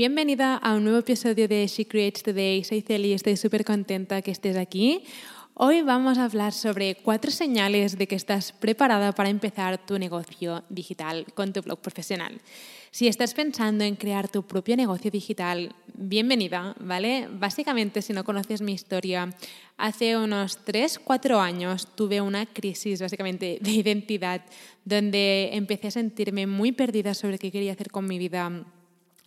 Bienvenida a un nuevo episodio de She Creates Today. Soy Celi y estoy súper contenta que estés aquí. Hoy vamos a hablar sobre cuatro señales de que estás preparada para empezar tu negocio digital con tu blog profesional. Si estás pensando en crear tu propio negocio digital, bienvenida, ¿vale? Básicamente, si no conoces mi historia, hace unos 3, 4 años tuve una crisis básicamente de identidad donde empecé a sentirme muy perdida sobre qué quería hacer con mi vida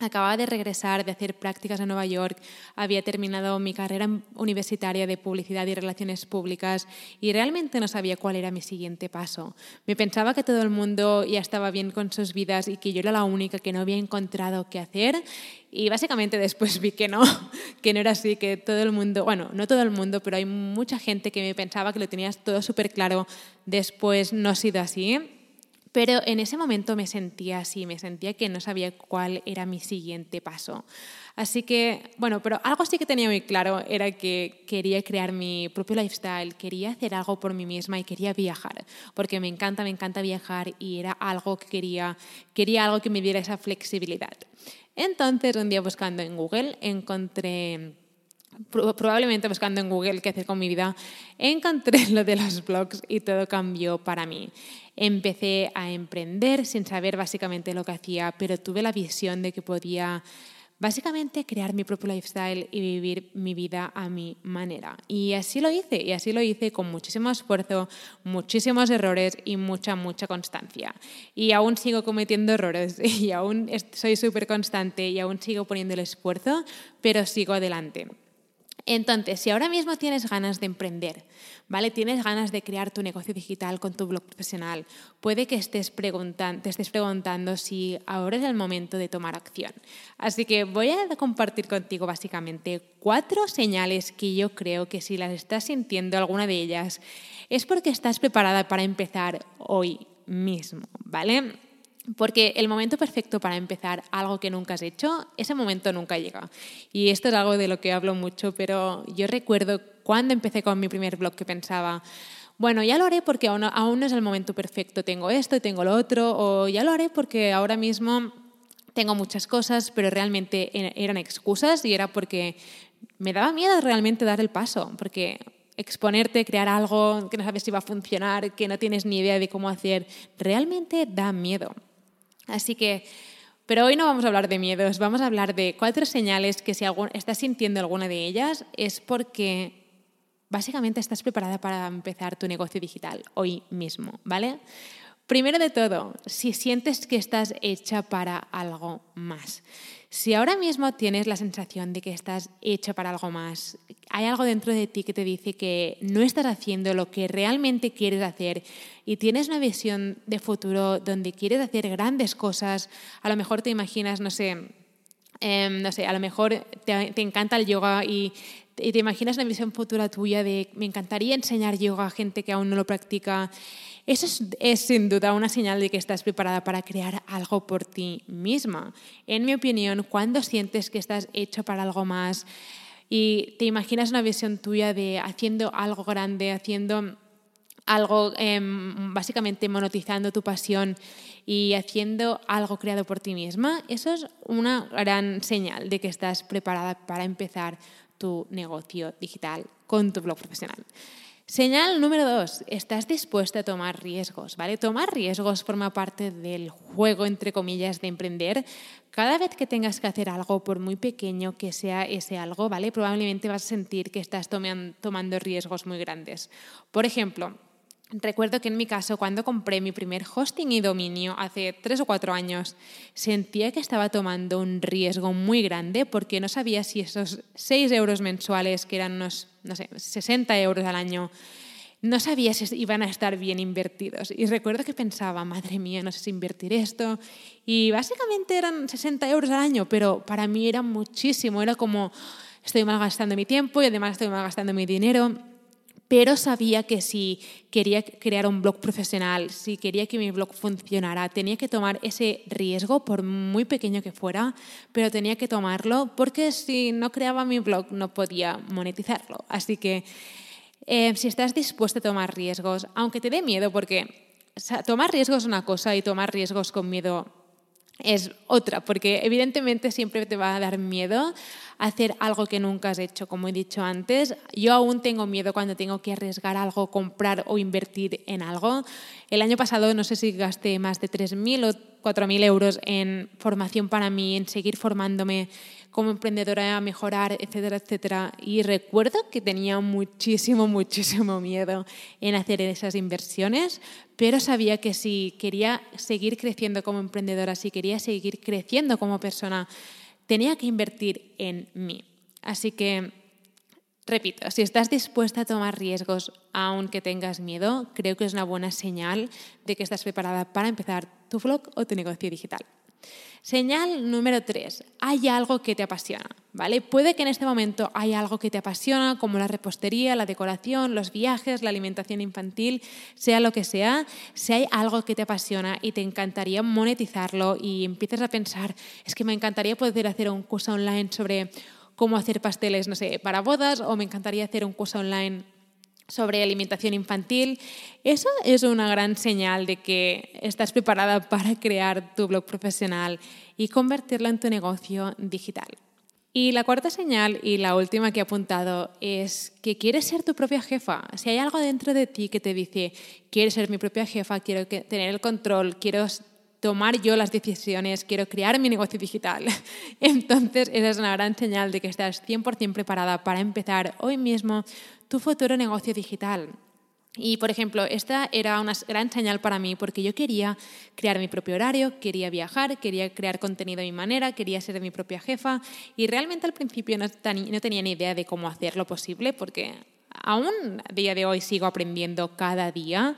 Acababa de regresar de hacer prácticas en Nueva York, había terminado mi carrera universitaria de publicidad y relaciones públicas y realmente no sabía cuál era mi siguiente paso. Me pensaba que todo el mundo ya estaba bien con sus vidas y que yo era la única que no había encontrado qué hacer. Y básicamente después vi que no, que no era así, que todo el mundo, bueno, no todo el mundo, pero hay mucha gente que me pensaba que lo tenías todo súper claro, después no ha sido así pero en ese momento me sentía así, me sentía que no sabía cuál era mi siguiente paso. Así que, bueno, pero algo sí que tenía muy claro era que quería crear mi propio lifestyle, quería hacer algo por mí misma y quería viajar, porque me encanta, me encanta viajar y era algo que quería, quería algo que me diera esa flexibilidad. Entonces, un día buscando en Google, encontré probablemente buscando en Google qué hacer con mi vida, encontré lo de los blogs y todo cambió para mí. Empecé a emprender sin saber básicamente lo que hacía, pero tuve la visión de que podía básicamente crear mi propio lifestyle y vivir mi vida a mi manera. Y así lo hice, y así lo hice con muchísimo esfuerzo, muchísimos errores y mucha, mucha constancia. Y aún sigo cometiendo errores y aún soy súper constante y aún sigo poniendo el esfuerzo, pero sigo adelante. Entonces, si ahora mismo tienes ganas de emprender, ¿vale? Tienes ganas de crear tu negocio digital con tu blog profesional, puede que estés te estés preguntando si ahora es el momento de tomar acción. Así que voy a compartir contigo básicamente cuatro señales que yo creo que si las estás sintiendo alguna de ellas es porque estás preparada para empezar hoy mismo, ¿vale? Porque el momento perfecto para empezar algo que nunca has hecho, ese momento nunca llega. Y esto es algo de lo que hablo mucho, pero yo recuerdo cuando empecé con mi primer blog que pensaba, bueno, ya lo haré porque aún no, es el momento perfecto, tengo esto y tengo lo otro, o ya lo haré porque ahora mismo tengo muchas cosas, pero realmente e-, eran excusas y era porque me daba miedo realmente dar el paso, porque exponerte, crear algo que no sabes si va a funcionar, que no tienes ni idea de cómo hacer, realmente da miedo. Así que, pero hoy no vamos a hablar de miedos, vamos a hablar de cuatro señales que si estás sintiendo alguna de ellas es porque básicamente estás preparada para empezar tu negocio digital hoy mismo, ¿vale? Primero de todo, si sientes que estás hecha para algo más. Si ahora mismo tienes la sensación de que estás hecha para algo más, hay algo dentro de ti que te dice que no estás haciendo lo que realmente quieres hacer y tienes una visión de futuro donde quieres hacer grandes cosas, a lo mejor te imaginas, no sé, em, no sé, a lo mejor te, encanta el yoga y te imaginas una visión futura tuya de me encantaría enseñar yoga a gente que aún no lo practica eso es, sin duda una señal de que estás preparada para crear algo por ti misma. En mi opinión, cuando sientes que estás hecho para algo más y te imaginas una visión tuya de haciendo algo grande, haciendo algo, em, básicamente monetizando tu pasión y haciendo algo creado por ti misma, eso es una gran señal de que estás preparada para empezar tu negocio digital con tu blog profesional. Señal número dos, estás dispuesta a tomar riesgos, ¿vale? Tomar riesgos forma parte del juego, entre comillas, de emprender. Cada vez que tengas que hacer algo, por muy pequeño que sea ese algo, ¿vale? Probablemente vas a sentir que estás tomando riesgos muy grandes. Por ejemplo, Recuerdo que en mi caso, cuando compré mi primer hosting y dominio hace tres o cuatro años, sentía que estaba tomando un riesgo muy grande porque no sabía si esos seis euros mensuales, que eran unos, no sé, 60 euros al año, no sabía si iban a estar bien invertidos. Y recuerdo que pensaba, madre mía, no sé si invertir esto. Y básicamente eran 60 euros al año, pero para mí era muchísimo. Era como, estoy malgastando mi tiempo y además estoy malgastando mi dinero pero sabía que si quería crear un blog profesional, si quería que mi blog funcionara, tenía que tomar ese riesgo, por muy pequeño que fuera, pero tenía que tomarlo porque si no creaba mi blog no podía monetizarlo. Así que eh, si estás dispuesto a tomar riesgos, aunque te dé miedo, porque tomar riesgos es una cosa y tomar riesgos con miedo es otra, porque evidentemente siempre te va a dar miedo hacer algo que nunca has hecho, como he dicho antes. Yo aún tengo miedo cuando tengo que arriesgar algo, comprar o invertir en algo. El año pasado no sé si gasté más de 3.000 o 4.000 euros en formación para mí, en seguir formándome como emprendedora, a mejorar, etcétera, etcétera. Y recuerdo que tenía muchísimo, muchísimo miedo en hacer esas inversiones, pero sabía que si quería seguir creciendo como emprendedora, si quería seguir creciendo como persona, tenía que invertir en mí. Así que, repito, si estás dispuesta a tomar riesgos aunque tengas miedo, creo que es una buena señal de que estás preparada para empezar tu blog o tu negocio digital. Señal número tres, hay algo que te apasiona, ¿vale? Puede que en este momento hay algo que te apasiona, como la repostería, la decoración, los viajes, la alimentación infantil, sea lo que sea, si hay algo que te apasiona y te encantaría monetizarlo y empiezas a pensar, es que me encantaría poder hacer un curso online sobre cómo hacer pasteles, no sé, para bodas, o me encantaría hacer un curso online sobre alimentación infantil, eso es una gran señal de que estás preparada para crear tu blog profesional y convertirlo en tu negocio digital. Y la cuarta señal y la última que he apuntado es que quieres ser tu propia jefa. Si hay algo dentro de ti que te dice, quiero ser mi propia jefa, quiero tener el control, quiero tomar yo las decisiones, quiero crear mi negocio digital. Entonces, esa es una gran señal de que estás 100% preparada para empezar hoy mismo tu futuro negocio digital. Y, por ejemplo, esta era una gran señal para mí porque yo quería crear mi propio horario, quería viajar, quería crear contenido a mi manera, quería ser mi propia jefa y realmente al principio no, no tenía ni idea de cómo hacerlo posible porque aún a día de hoy sigo aprendiendo cada día.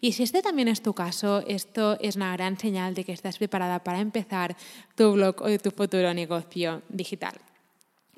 Y si este también es tu caso, esto es una gran señal de que estás preparada para empezar tu blog o tu futuro negocio digital.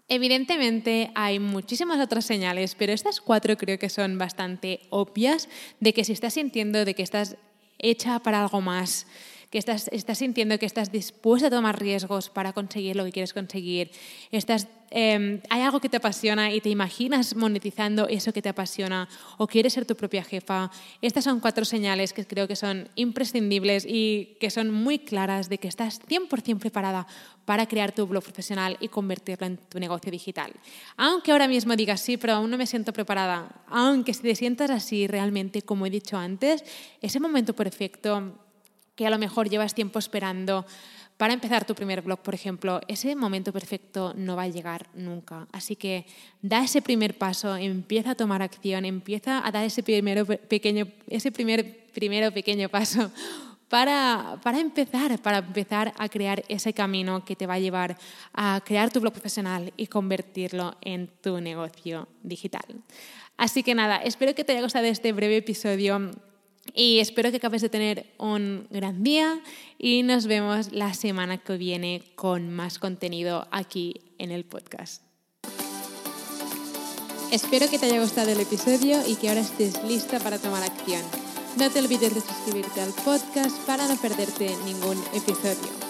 Evidentemente hay muchísimas otras señales, pero estas cuatro creo que son bastante obvias de que si estás sintiendo de que estás hecha para algo más, que estás, estás sintiendo que estás dispuesta a tomar riesgos para conseguir lo que quieres conseguir, estás, em, hay algo que te apasiona y te imaginas monetizando eso que te apasiona o quieres ser tu propia jefa, estas son cuatro señales que creo que son imprescindibles y que son muy claras de que estás 100% preparada para crear tu blog profesional y convertirlo en tu negocio digital. Aunque ahora mismo digas sí, pero aún no me siento preparada, aunque si te sientas así realmente, como he dicho antes, ese momento perfecto que a lo mejor llevas tiempo esperando para empezar tu primer blog, por ejemplo, ese momento perfecto no va a llegar nunca. Así que da ese primer paso, empieza a tomar acción, empieza a dar ese, primero pequeño, ese primer, primero pequeño paso para, para, empezar, para empezar a crear ese camino que te va a llevar a crear tu blog profesional y convertirlo en tu negocio digital. Así que nada, espero que te haya gustado este breve episodio y espero que acabes de tener un gran día y nos vemos la semana que viene con más contenido aquí en el podcast. Espero que te haya gustado el episodio y que ahora estés lista para tomar acción. No te olvides de suscribirte al podcast para no perderte ningún episodio.